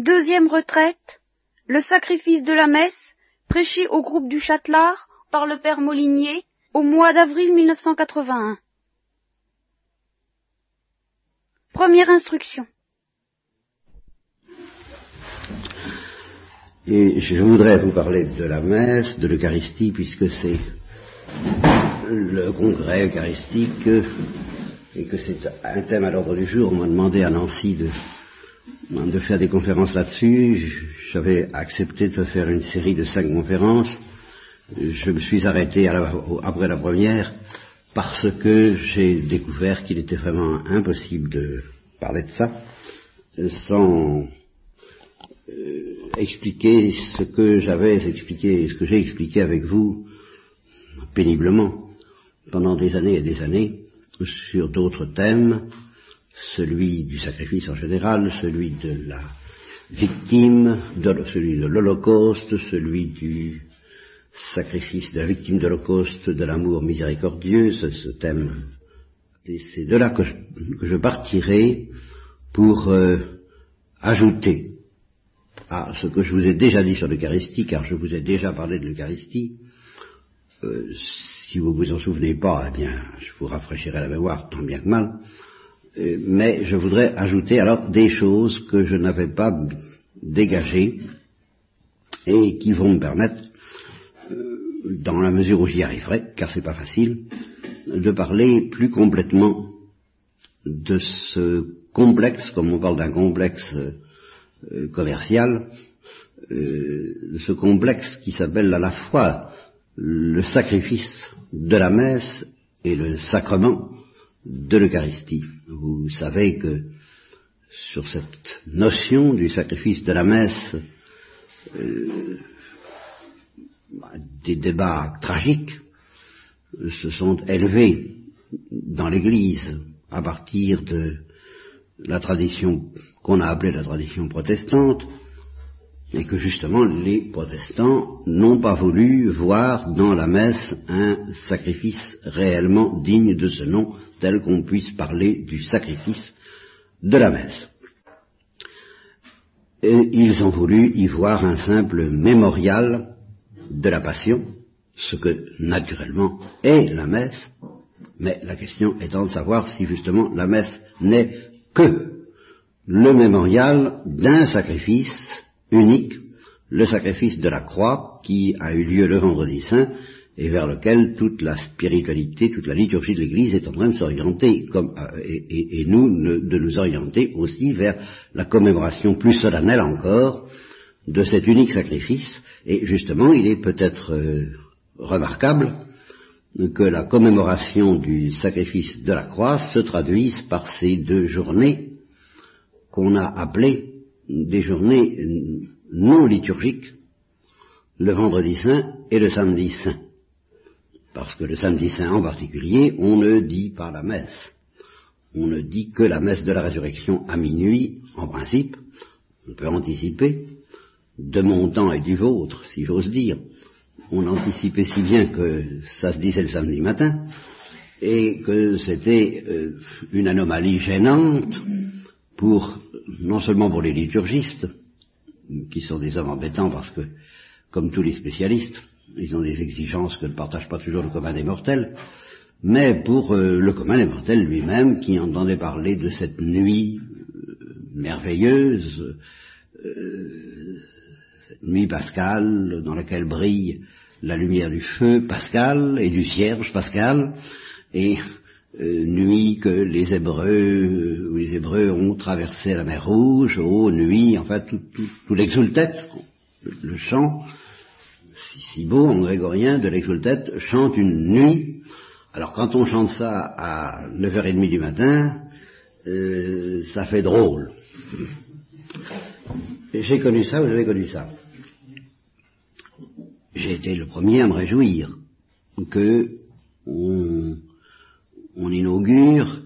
Deuxième retraite, le sacrifice de la messe, prêché au groupe du Châtelard par le père Molinier au mois d'avril 1981. Première instruction. Et je voudrais vous parler de la messe, de l'Eucharistie, puisque c'est le congrès eucharistique et que c'est un thème à l'ordre du jour. On m'a demandé à Nancy de, de faire des conférences là-dessus. J'avais accepté de faire une série de cinq conférences. Je me suis arrêté après la première parce que j'ai découvert qu'il était vraiment impossible de parler de ça sans euh, expliquer ce que j'avais expliqué, ce que j'ai expliqué avec vous péniblement pendant des années et des années sur d'autres thèmes, celui du sacrifice en général, celui de la victime, celui de l'Holocauste, celui du sacrifice de la victime de de l'amour miséricordieux, ce, thème. Et c'est de là que je, partirai pour euh, ajouter à ce que je vous ai déjà dit sur l'Eucharistie, car je vous ai déjà parlé de l'Eucharistie, euh, si vous vous en souvenez pas, eh bien, je vous rafraîchirai la mémoire tant bien que mal. Euh, mais je voudrais ajouter alors des choses que je n'avais pas dégagées et qui vont me permettre, euh, dans la mesure où j'y arriverai, car c'est pas facile, de parler plus complètement de ce complexe, comme on parle d'un complexe euh, commercial, de ce complexe qui s'appelle à la fois le sacrifice de la messe et le sacrement de l'Eucharistie. Vous savez que sur cette notion du sacrifice de la messe, euh, des débats tragiques se sont élevés dans l'Église à partir de la tradition qu'on a appelée la tradition protestante, et que justement les protestants n'ont pas voulu voir dans la messe un sacrifice réellement digne de ce nom, tel qu'on puisse parler du sacrifice de la messe. Et ils ont voulu y voir un simple mémorial de la passion, ce que naturellement est la messe, mais la question étant de savoir si justement la messe n'est que le mémorial d'un sacrifice unique, le sacrifice de la croix qui a eu lieu le vendredi saint et vers lequel toute la spiritualité, toute la liturgie de l'Église est en train de s'orienter, comme, euh, et, nous de nous orienter aussi vers la commémoration plus solennelle encore de cet unique sacrifice. Et justement, il est peut-être euh, remarquable que la commémoration du sacrifice de la croix se traduise par ces deux journées qu'on a appelées des journées non liturgiques, le vendredi saint et le samedi saint. Parce que le samedi saint en particulier, on ne dit pas la messe. On ne dit que la messe de la résurrection à minuit, en principe. On peut anticiper, de mon temps et du vôtre, si j'ose dire. On anticipait si bien que ça se disait le samedi matin, et que c'était euh, une anomalie gênante pour non seulement pour les liturgistes, qui sont des hommes embêtants parce que, comme tous les spécialistes, ils ont des exigences que ne partage pas toujours le commun des mortels, mais pour euh, le commun des mortels lui-même, qui entendait parler de cette nuit euh, merveilleuse, euh, nuit pascale dans laquelle brille la lumière du feu pascal et du cierge pascal, et euh, nuit que les Hébreux, ou les Hébreux ont traversé la mer Rouge, oh nuit, enfin tout, tout, tout l'exultet, le, chant, si, beau en grégorien de l'exultet, chante une nuit. Alors quand on chante ça à 9h30 du matin, euh, ça fait drôle. J'ai connu ça, vous avez connu ça. J'ai été le premier à me réjouir que on on inaugure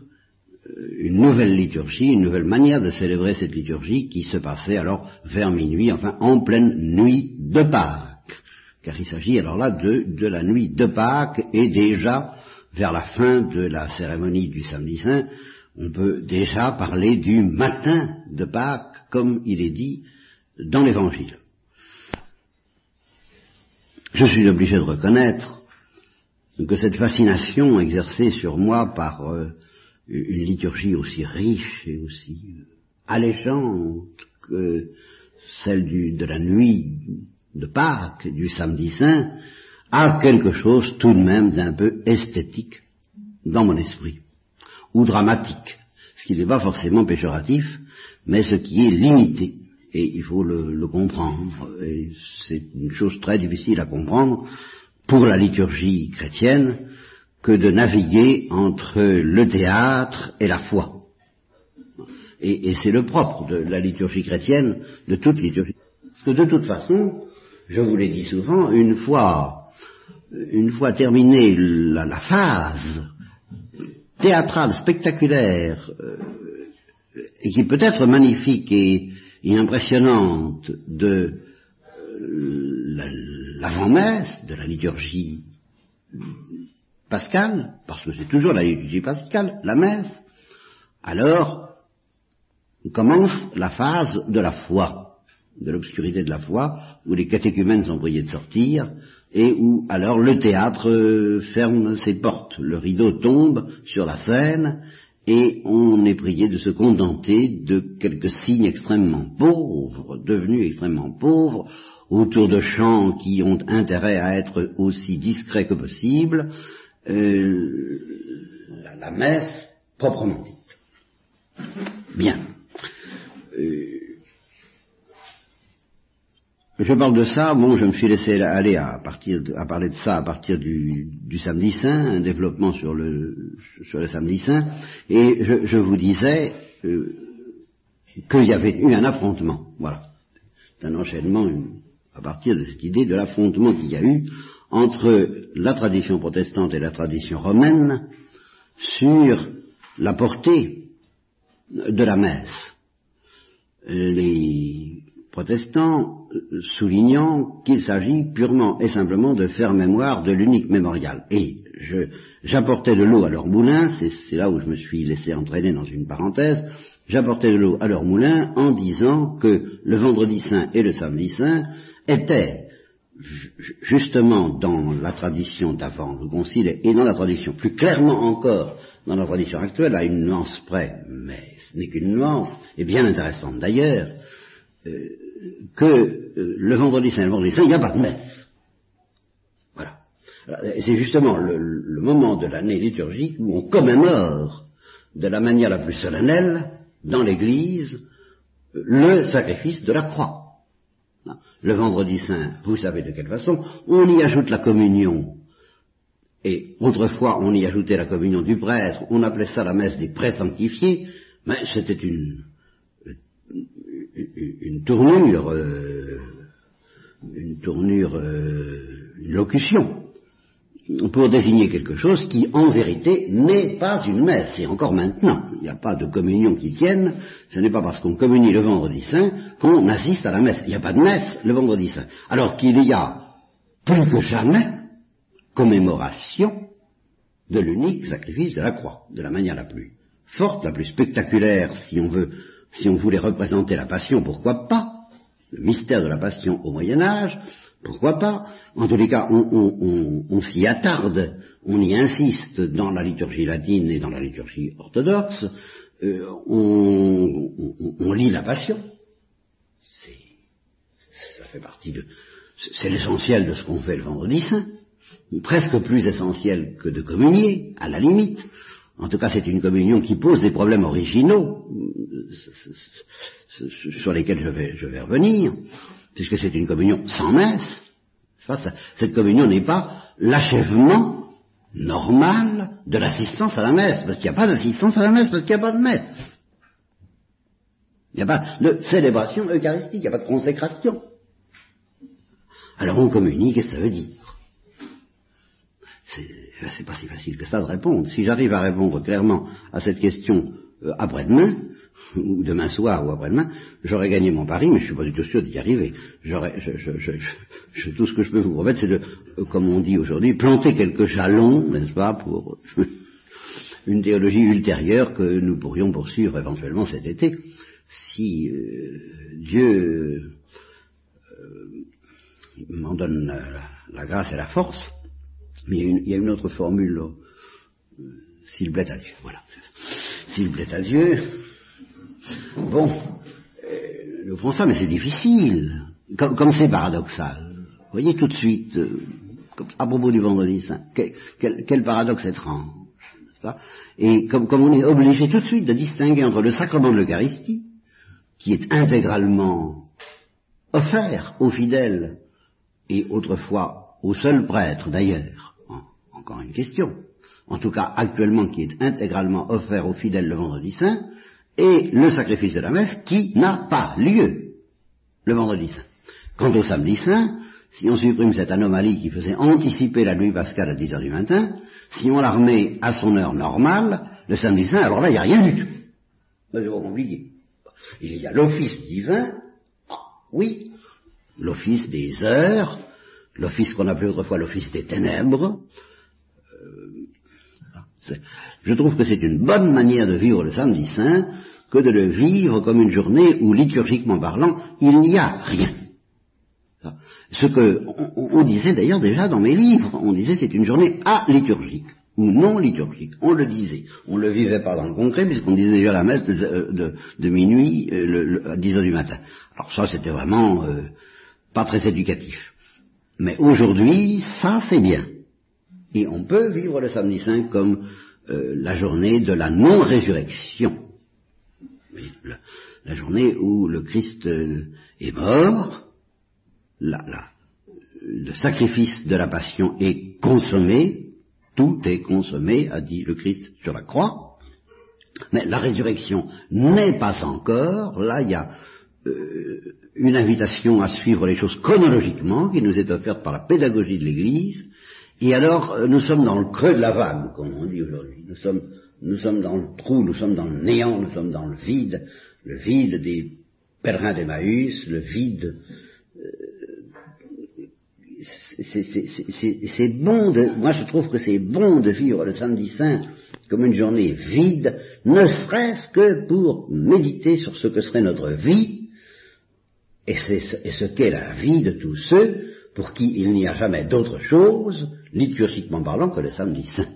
euh, une nouvelle liturgie, une nouvelle manière de célébrer cette liturgie qui se passait alors vers minuit, enfin en pleine nuit de Pâques. Car il s'agit alors là de, de la nuit de Pâques et déjà vers la fin de la cérémonie du samedi saint, on peut déjà parler du matin de Pâques, comme il est dit dans l'Évangile. Je suis obligé de reconnaître que cette fascination exercée sur moi par euh, une liturgie aussi riche et aussi euh, alléchante que celle de la nuit de Pâques, du samedi saint, a quelque chose tout de même d'un peu esthétique dans mon esprit, ou dramatique, ce qui n'est pas forcément péjoratif, mais ce qui est limité, et il faut le, comprendre, et c'est une chose très difficile à comprendre pour la liturgie chrétienne que de naviguer entre le théâtre et la foi. Et, c'est le propre de la liturgie chrétienne, de toute liturgie. Parce que de toute façon, je vous l'ai dit souvent, une fois, une fois terminée la, la phase théâtrale, spectaculaire, euh, et qui peut être magnifique et, impressionnante de euh, l'avant-messe, de la liturgie pascale, parce que c'est toujours la liturgie pascale, la messe, alors commence la phase de la foi, de l'obscurité de la foi, où les catéchumènes sont priés de sortir, et où alors le théâtre ferme ses portes, le rideau tombe sur la scène, et on est prié de se contenter de quelques signes extrêmement pauvres, devenus extrêmement pauvres, autour de chants qui ont intérêt à être aussi discrets que possible, euh, la, messe proprement dite. Bien. Euh, je parle de ça, bon, je me suis laissé aller à, partir à parler de ça à partir du, samedi saint, un développement sur le, sur le samedi saint, et je, vous disais euh, qu'il y avait eu un affrontement, voilà, un enchaînement à partir de cette idée de l'affrontement qu'il y a eu entre la tradition protestante et la tradition romaine sur la portée de la messe. Les protestants soulignant qu'il s'agit purement et simplement de faire mémoire de l'unique mémorial. Et j'apportais de l'eau à leur moulin, c'est là où je me suis laissé entraîner dans une parenthèse, j'apportais de l'eau à leur moulin en disant que le vendredi saint et le samedi saint étaient justement dans la tradition d'avant le concile et dans la tradition, plus clairement encore dans la tradition actuelle, à une nuance près, mais ce n'est qu'une nuance, et bien intéressante d'ailleurs, euh, que euh, le vendredi saint le vendredi saint, il n'y a pas de messe. Voilà. C'est justement le, moment de l'année liturgique où on commémore de la manière la plus solennelle dans l'Église le sacrifice de la croix. Le vendredi saint, vous savez de quelle façon, on y ajoute la communion. Et autrefois, on y ajoutait la communion du prêtre, on appelait ça la messe des prêtres sanctifiés, mais c'était une, une tournure, euh, une tournure, euh, une locution, pour désigner quelque chose qui, en vérité, n'est pas une messe, et encore maintenant. Il n'y a pas de communion qui tienne, ce n'est pas parce qu'on communie le vendredi saint qu'on assiste à la messe. Il n'y a pas de messe le vendredi saint. Alors qu'il y a, plus que jamais, commémoration de l'unique sacrifice de la croix, de la manière la plus forte, la plus spectaculaire, si on veut si on voulait représenter la passion, pourquoi pas? Le mystère de la passion au Moyen Âge, pourquoi pas? En tous les cas, on, s'y attarde, on y insiste dans la liturgie latine et dans la liturgie orthodoxe, euh, on, lit la passion. Ça fait partie de... C'est l'essentiel de ce qu'on fait le vendredi saint, presque plus essentiel que de communier, à la limite. En tout cas, c'est une communion qui pose des problèmes originaux sur lesquels je vais, je vais revenir, puisque c'est une communion sans messe. Cette communion n'est pas l'achèvement normal de l'assistance à la messe, parce qu'il n'y a pas d'assistance à la messe, parce qu'il n'y a pas de messe. Il n'y a pas de célébration eucharistique, il n'y a pas de consécration. Alors on communique, qu'est-ce que ça veut dire? C'est pas si facile que ça de répondre. Si j'arrive à répondre clairement à cette question euh, après-demain, ou demain soir ou après-demain, j'aurais gagné mon pari, mais je suis pas du tout sûr d'y arriver. J'aurais, je, tout ce que je peux vous promettre, c'est de, euh, comme on dit aujourd'hui, planter quelques jalons, n'est-ce pas, pour. une théologie ultérieure que nous pourrions poursuivre éventuellement cet été, si euh, Dieu euh, m'en donne la, grâce et la force. Mais il y a une, autre formule, euh, s'il plaît à Dieu, voilà. S'il plaît à Dieu, bon, nous ferons ça, mais c'est difficile, comme c'est paradoxal. Voyez tout de suite, à propos du vendredi saint, quel, paradoxe étrange. Et comme, on est obligé tout de suite de distinguer entre le sacrement de l'Eucharistie, qui est intégralement offert aux fidèles, et autrefois au seul prêtre d'ailleurs, encore une question, en tout cas actuellement qui est intégralement offert aux fidèles le vendredi saint, et le sacrifice de la messe qui n'a pas lieu le vendredi saint. Quant au samedi saint, si on supprime cette anomalie qui faisait anticiper la nuit pascale à 10 heures du matin, si on la remet à son heure normale, le samedi saint, alors là, il n'y a rien du tout. C'est compliqué. Il y a l'office divin, ah, oui, l'office des heures, l'office qu'on appelait autrefois l'office des ténèbres. Je trouve que c'est une bonne manière de vivre le samedi saint que de le vivre comme une journée où, liturgiquement parlant, il n'y a rien. Ce que on, disait d'ailleurs déjà dans mes livres, on disait c'est une journée aliturgique ou non liturgique. On le disait. On ne le vivait pas dans le concret puisqu'on disait déjà la messe de, minuit euh, à 10 heures du matin. Alors ça c'était vraiment euh, pas très éducatif. Mais aujourd'hui, ça c'est bien. Et on peut vivre le samedi saint comme euh, la journée de la non-résurrection. La, la journée où le Christ est mort, le sacrifice de la passion est consommé, tout est consommé, a dit le Christ sur la croix, mais la résurrection n'est pas encore, là il y a euh, une invitation à suivre les choses chronologiquement qui nous est offerte par la pédagogie de l'Église, et alors euh, nous sommes dans le creux de la vague, comme on dit aujourd'hui, nous sommes, nous sommes dans le trou, nous sommes dans le néant, nous sommes dans le vide, le vide des pèlerins d'Emmaüs, le vide c'est bon de, moi je trouve que c'est bon de vivre le samedi saint comme une journée vide, ne serait-ce que pour méditer sur ce que serait notre vie, et, et ce qu'est la vie de tous ceux pour qui il n'y a jamais d'autre chose, liturgiquement parlant, que le samedi saint.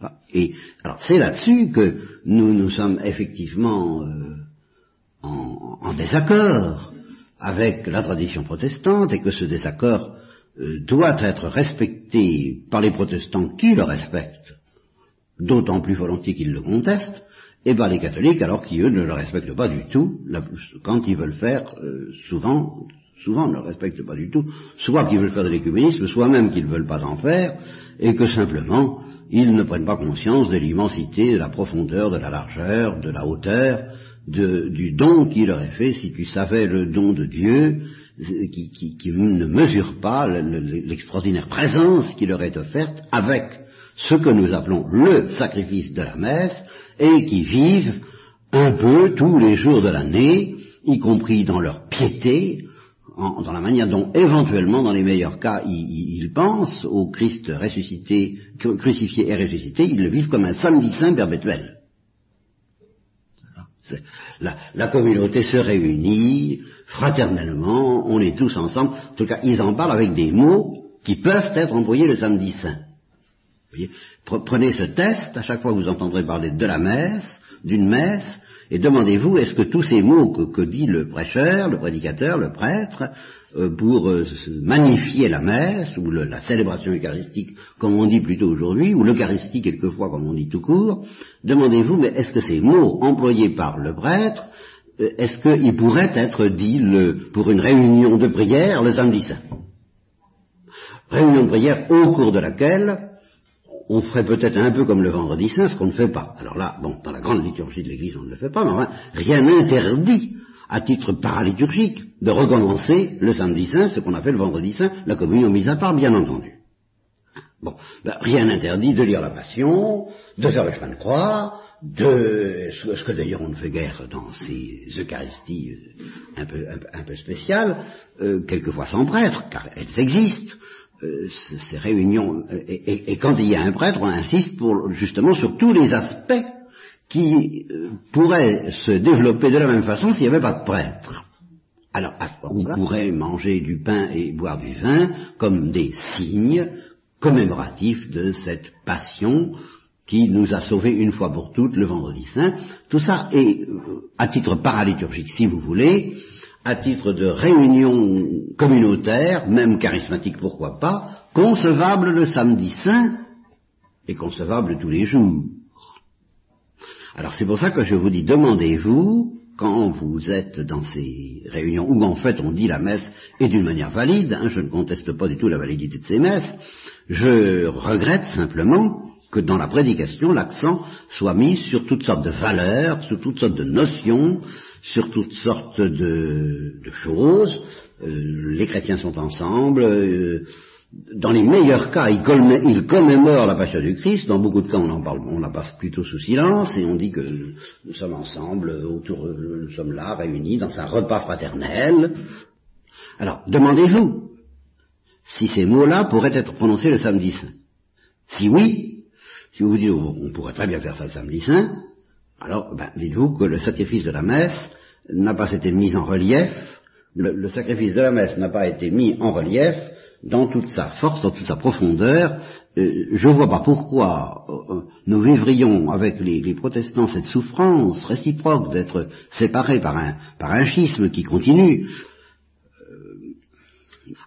Ah, et alors c'est là-dessus que nous nous sommes effectivement euh, en, en, désaccord avec la tradition protestante et que ce désaccord euh, doit être respecté par les protestants qui le respectent, d'autant plus volontiers qu'ils le contestent, et par les catholiques alors qui eux ne le respectent pas du tout, quand ils veulent faire, euh, souvent, souvent ne le respectent pas du tout, soit qu'ils veulent faire de l'écuménisme, soit même qu'ils ne veulent pas en faire, et que simplement ils ne prennent pas conscience de l'immensité, de la profondeur, de la largeur, de la hauteur, du don qu'il leur est fait, si tu savais le don de Dieu, qui, ne mesure pas l'extraordinaire présence qui leur est offerte avec ce que nous appelons le sacrifice de la messe, et qui vivent un peu tous les jours de l'année, y compris dans leur piété, dans la manière dont éventuellement, dans les meilleurs cas, ils, pensent au Christ ressuscité, crucifié et ressuscité, ils le vivent comme un samedi saint perpétuel. La, communauté se réunit fraternellement, on est tous ensemble. En tout cas, ils en parlent avec des mots qui peuvent être employés le samedi saint. Prenez ce test, à chaque fois vous entendrez parler de la messe, d'une messe, et demandez-vous, est-ce que tous ces mots que, dit le prêcheur, le prédicateur, le prêtre, euh, pour euh, magnifier la messe, ou la célébration eucharistique, comme on dit plutôt aujourd'hui, ou l'eucharistie quelquefois, comme on dit tout court, demandez-vous, mais est-ce que ces mots employés par le prêtre, euh, est-ce qu'ils pourraient être dits pour une réunion de prière le samedi saint? Réunion de prière au cours de laquelle on ferait peut-être un peu comme le vendredi saint, ce qu'on ne fait pas. Alors là, bon, dans la grande liturgie de l'Église, on ne le fait pas, mais rien n'interdit, à titre paraliturgique, de recommencer le samedi saint, ce qu'on appelle le vendredi saint, la communion mise à part, bien entendu. Bon, ben, rien n'interdit de lire la Passion, de faire le chemin de croix, de ce que d'ailleurs on ne fait guère dans ces Eucharisties euh, un peu, un, peu spéciales, euh, quelquefois sans prêtre, car elles existent. Euh, ces réunions, et, et, quand il y a un prêtre, on insiste pour, justement sur tous les aspects qui pourraient se développer de la même façon s'il n'y avait pas de prêtre. Alors, on pourrait manger du pain et boire du vin comme des signes commémoratifs de cette passion qui nous a sauvés une fois pour toutes le vendredi saint. Tout ça est, euh, à titre paraliturgique, si vous voulez, à titre de réunion communautaire, même charismatique, pourquoi pas, concevable le samedi saint et concevable tous les jours. Alors c'est pour ça que je vous dis, demandez-vous, quand vous êtes dans ces réunions où en fait on dit la messe et d'une manière valide, hein, je ne conteste pas du tout la validité de ces messes, je regrette simplement que dans la prédication, l'accent soit mis sur toutes sortes de valeurs, sur toutes sortes de notions, sur toutes sortes de, choses. Euh, les chrétiens sont ensemble. Euh, dans les meilleurs cas, ils, commémorent la passion du Christ. Dans beaucoup de cas, on en parle, on la passe plutôt sous silence et on dit que nous sommes ensemble, autour, nous sommes là, réunis dans un repas fraternel. Alors, demandez-vous si ces mots-là pourraient être prononcés le samedi. Si oui, si vous vous dites, on pourrait très bien faire ça le samedi saint, alors ben, dites-vous que le sacrifice de la messe n'a pas été mis en relief, le, sacrifice de la messe n'a pas été mis en relief dans toute sa force, dans toute sa profondeur. Euh, je ne vois pas pourquoi euh, euh, nous vivrions avec les, protestants cette souffrance réciproque d'être séparés par un, par un schisme qui continue.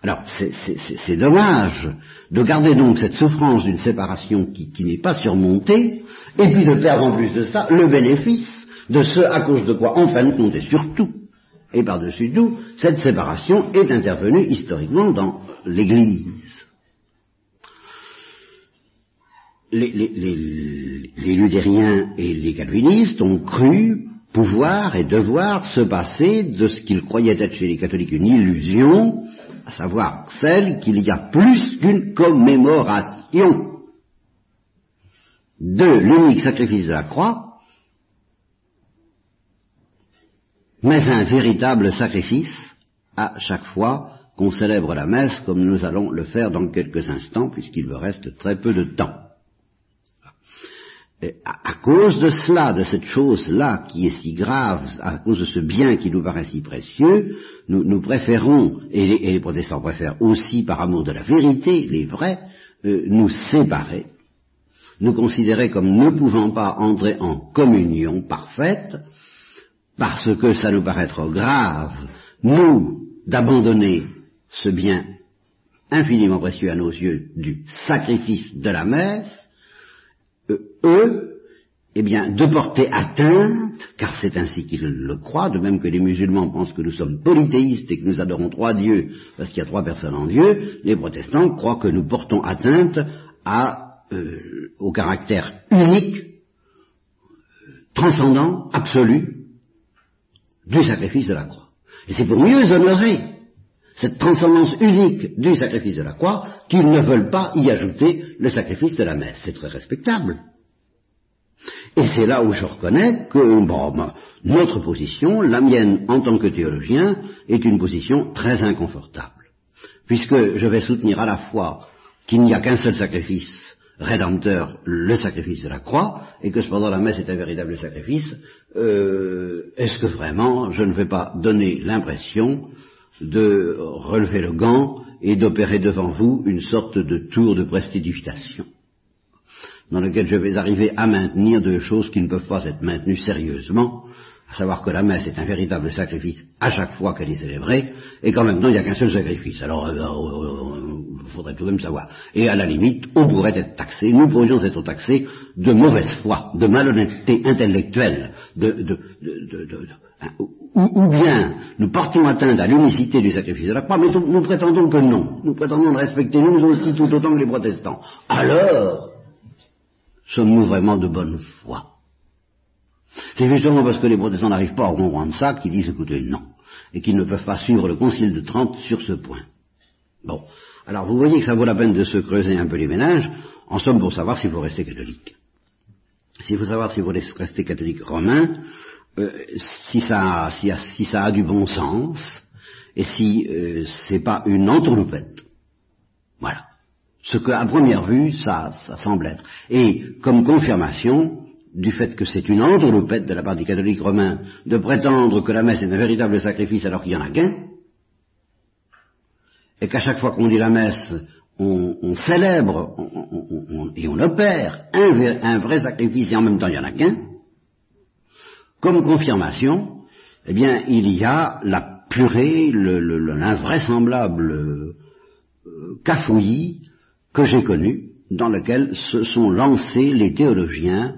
Alors, c'est dommage de garder donc cette souffrance d'une séparation qui, n'est pas surmontée, et puis de perdre en plus de ça le bénéfice de ce à cause de quoi, en fin de compte, et surtout, et par-dessus tout, cette séparation est intervenue historiquement dans l'Église. Les, les, luthériens et les calvinistes ont cru pouvoir et devoir se passer de ce qu'ils croyaient être chez les catholiques une illusion, à savoir celle qu'il y a plus qu'une commémoration de l'unique sacrifice de la croix, mais un véritable sacrifice à chaque fois qu'on célèbre la messe comme nous allons le faire dans quelques instants puisqu'il me reste très peu de temps à, cause de cela, de cette chose-là qui est si grave, à cause de ce bien qui nous paraît si précieux, nous, préférons, et les, protestants préfèrent aussi par amour de la vérité, les vrais, euh, nous séparer, nous considérer comme ne pouvant pas entrer en communion parfaite, parce que ça nous paraît trop grave, nous, d'abandonner ce bien infiniment précieux à nos yeux du sacrifice de la messe, eux, eh bien, de porter atteinte, car c'est ainsi qu'ils le croient, de même que les musulmans pensent que nous sommes polythéistes et que nous adorons trois dieux parce qu'il y a trois personnes en Dieu, les protestants croient que nous portons atteinte euh, au caractère unique, transcendant, absolu, du sacrifice de la croix. Et c'est pour mieux honorer cette transcendance unique du sacrifice de la croix qu'ils ne veulent pas y ajouter le sacrifice de la messe. C'est très respectable. Et c'est là où je reconnais que bon, notre position, la mienne en tant que théologien, est une position très inconfortable. Puisque je vais soutenir à la fois qu'il n'y a qu'un seul sacrifice rédempteur, le sacrifice de la croix, et que cependant la messe est un véritable sacrifice, euh, est-ce que vraiment je ne vais pas donner l'impression de relever le gant et d'opérer devant vous une sorte de tour de prestidigitation dans lequel je vais arriver à maintenir deux choses qui ne peuvent pas être maintenues sérieusement, à savoir que la messe est un véritable sacrifice à chaque fois qu'elle est célébrée, et qu'en même temps il n'y a qu'un seul sacrifice. Alors, il euh, euh, euh, faudrait tout de même savoir. Et à la limite, on pourrait être taxé, nous pourrions être taxés de mauvaise foi, de malhonnêteté intellectuelle, de, de, de, hein, ou, bien nous portons atteinte à l'unicité du sacrifice de la croix, mais nous, prétendons que non. Nous prétendons de respecter nous aussi tout autant que les protestants. Alors, sommes-nous vraiment de bonne foi? C'est justement parce que les protestants n'arrivent pas à comprendre ça qu'ils disent écoutez non, et qu'ils ne peuvent pas suivre le concile de Trente sur ce point. Bon. Alors vous voyez que ça vaut la peine de se creuser un peu les ménages, en somme pour savoir s'il faut rester catholique. S'il faut savoir s'il faut rester catholique romain, euh, si, ça, si, ça a du bon sens, et si euh, c'est pas une entourloupette. Voilà. Ce qu'à première vue, ça, ça semble être. Et comme confirmation du fait que c'est une entourloupette de la part des catholiques romains de prétendre que la messe est un véritable sacrifice alors qu'il n'y en a qu'un, et qu'à chaque fois qu'on dit la messe, on, célèbre et on opère un, vrai sacrifice et en même temps il n'y en a qu'un, comme confirmation, eh bien il y a la purée, l'invraisemblable euh, cafouillis que j'ai connu, dans lequel se sont lancés les théologiens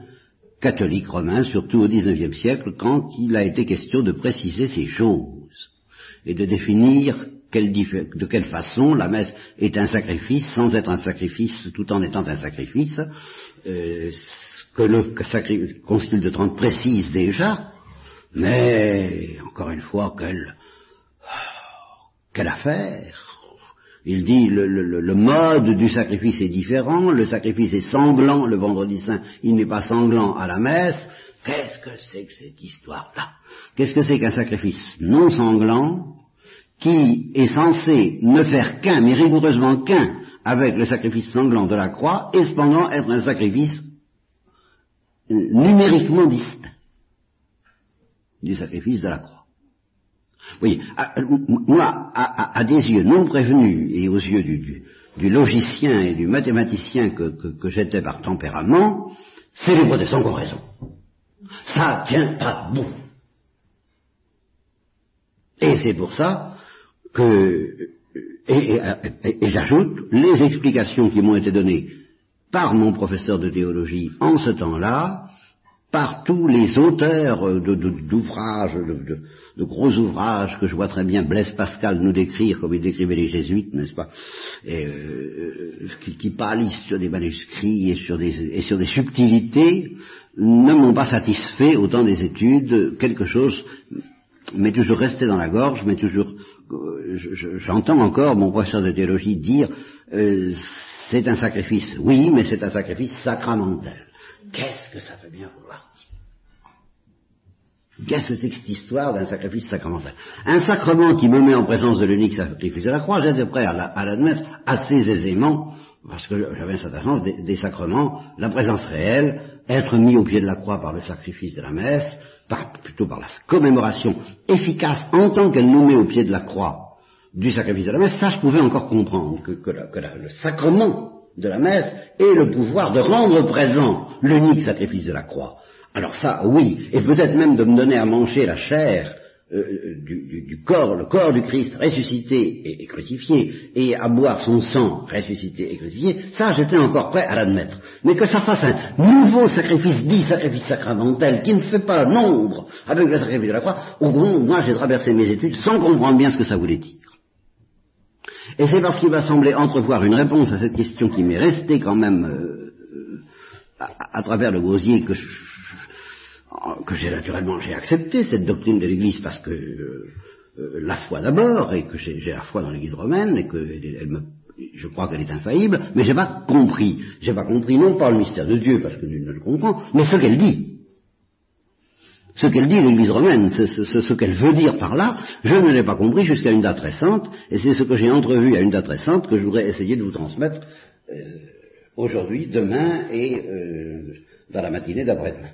catholiques romains, surtout au XIXe siècle, quand il a été question de préciser ces choses et de définir de quelle façon la messe est un sacrifice sans être un sacrifice tout en étant un sacrifice, euh, que le Concile de Trente précise déjà, mais encore une fois, quelle, quelle affaire il dit le, le, mode du sacrifice est différent, le sacrifice est sanglant le vendredi saint, il n'est pas sanglant à la messe. Qu'est-ce que c'est que cette histoire-là? Qu'est-ce que c'est qu'un sacrifice non sanglant qui est censé ne faire qu'un, mais rigoureusement qu'un, avec le sacrifice sanglant de la croix, et cependant être un sacrifice euh, numériquement distinct du sacrifice de la croix? Oui, moi, à, des yeux non prévenus et aux yeux du, logicien et du mathématicien que, que j'étais par tempérament, c'est les protestants qui ont raison. Ça tient pas debout. Et c'est pour ça que, et, j'ajoute, les explications qui m'ont été données par mon professeur de théologie en ce temps-là, par tous les auteurs d'ouvrages, de, gros ouvrages que je vois très bien Blaise Pascal nous décrire comme il décrivait les jésuites, n'est-ce pas, et, euh, qui, qui sur des manuscrits et sur des, et sur des subtilités, ne m'ont pas satisfait autant des études, quelque chose m'est toujours resté dans la gorge, m'est toujours j'entends encore mon professeur de théologie dire euh, c'est un sacrifice. Oui, mais c'est un sacrifice sacramentel. Qu'est-ce que ça veut bien vouloir dire Qu'est-ce que c'est que cette histoire d'un sacrifice sacramentel Un sacrement qui me met en présence de l'unique sacrifice de la croix, j'étais prêt à l'admettre assez aisément, parce que j'avais un certain sens des, sacrements, la présence réelle, être mis au pied de la croix par le sacrifice de la messe, plutôt par la commémoration efficace en tant qu'elle nous met au pied de la croix du sacrifice de la messe, ça je pouvais encore comprendre que, le sacrement de la messe ait le pouvoir de rendre présent l'unique sacrifice de la croix. Alors ça, oui, et peut-être même de me donner à manger la chair euh, du, corps, le corps du Christ ressuscité et, crucifié, et à boire son sang ressuscité et crucifié, ça j'étais encore prêt à l'admettre. Mais que ça fasse un nouveau sacrifice, dit sacrifice sacramentel, qui ne fait pas nombre avec le sacrifice de la croix, au gros, moi j'ai traversé mes études sans comprendre bien ce que ça voulait dire. Et c'est parce qu'il m'a semblé entrevoir une réponse à cette question qui m'est restée quand même euh, à, travers le gosier que je, que j'ai naturellement j'ai accepté cette doctrine de l'Église parce que euh, la foi d'abord et que j'ai la foi dans l'Église romaine et que je crois qu'elle est infaillible, mais j'ai pas compris. J'ai pas compris non pas le mystère de Dieu parce que nul ne le comprend, mais ce qu'elle dit. Ce qu'elle dit l'Église romaine, ce, ce, qu'elle veut dire par là, je ne l'ai pas compris jusqu'à une date récente, et c'est ce que j'ai entrevu à une date récente que je voudrais essayer de vous transmettre euh, aujourd'hui, demain et dans la matinée d'après-demain.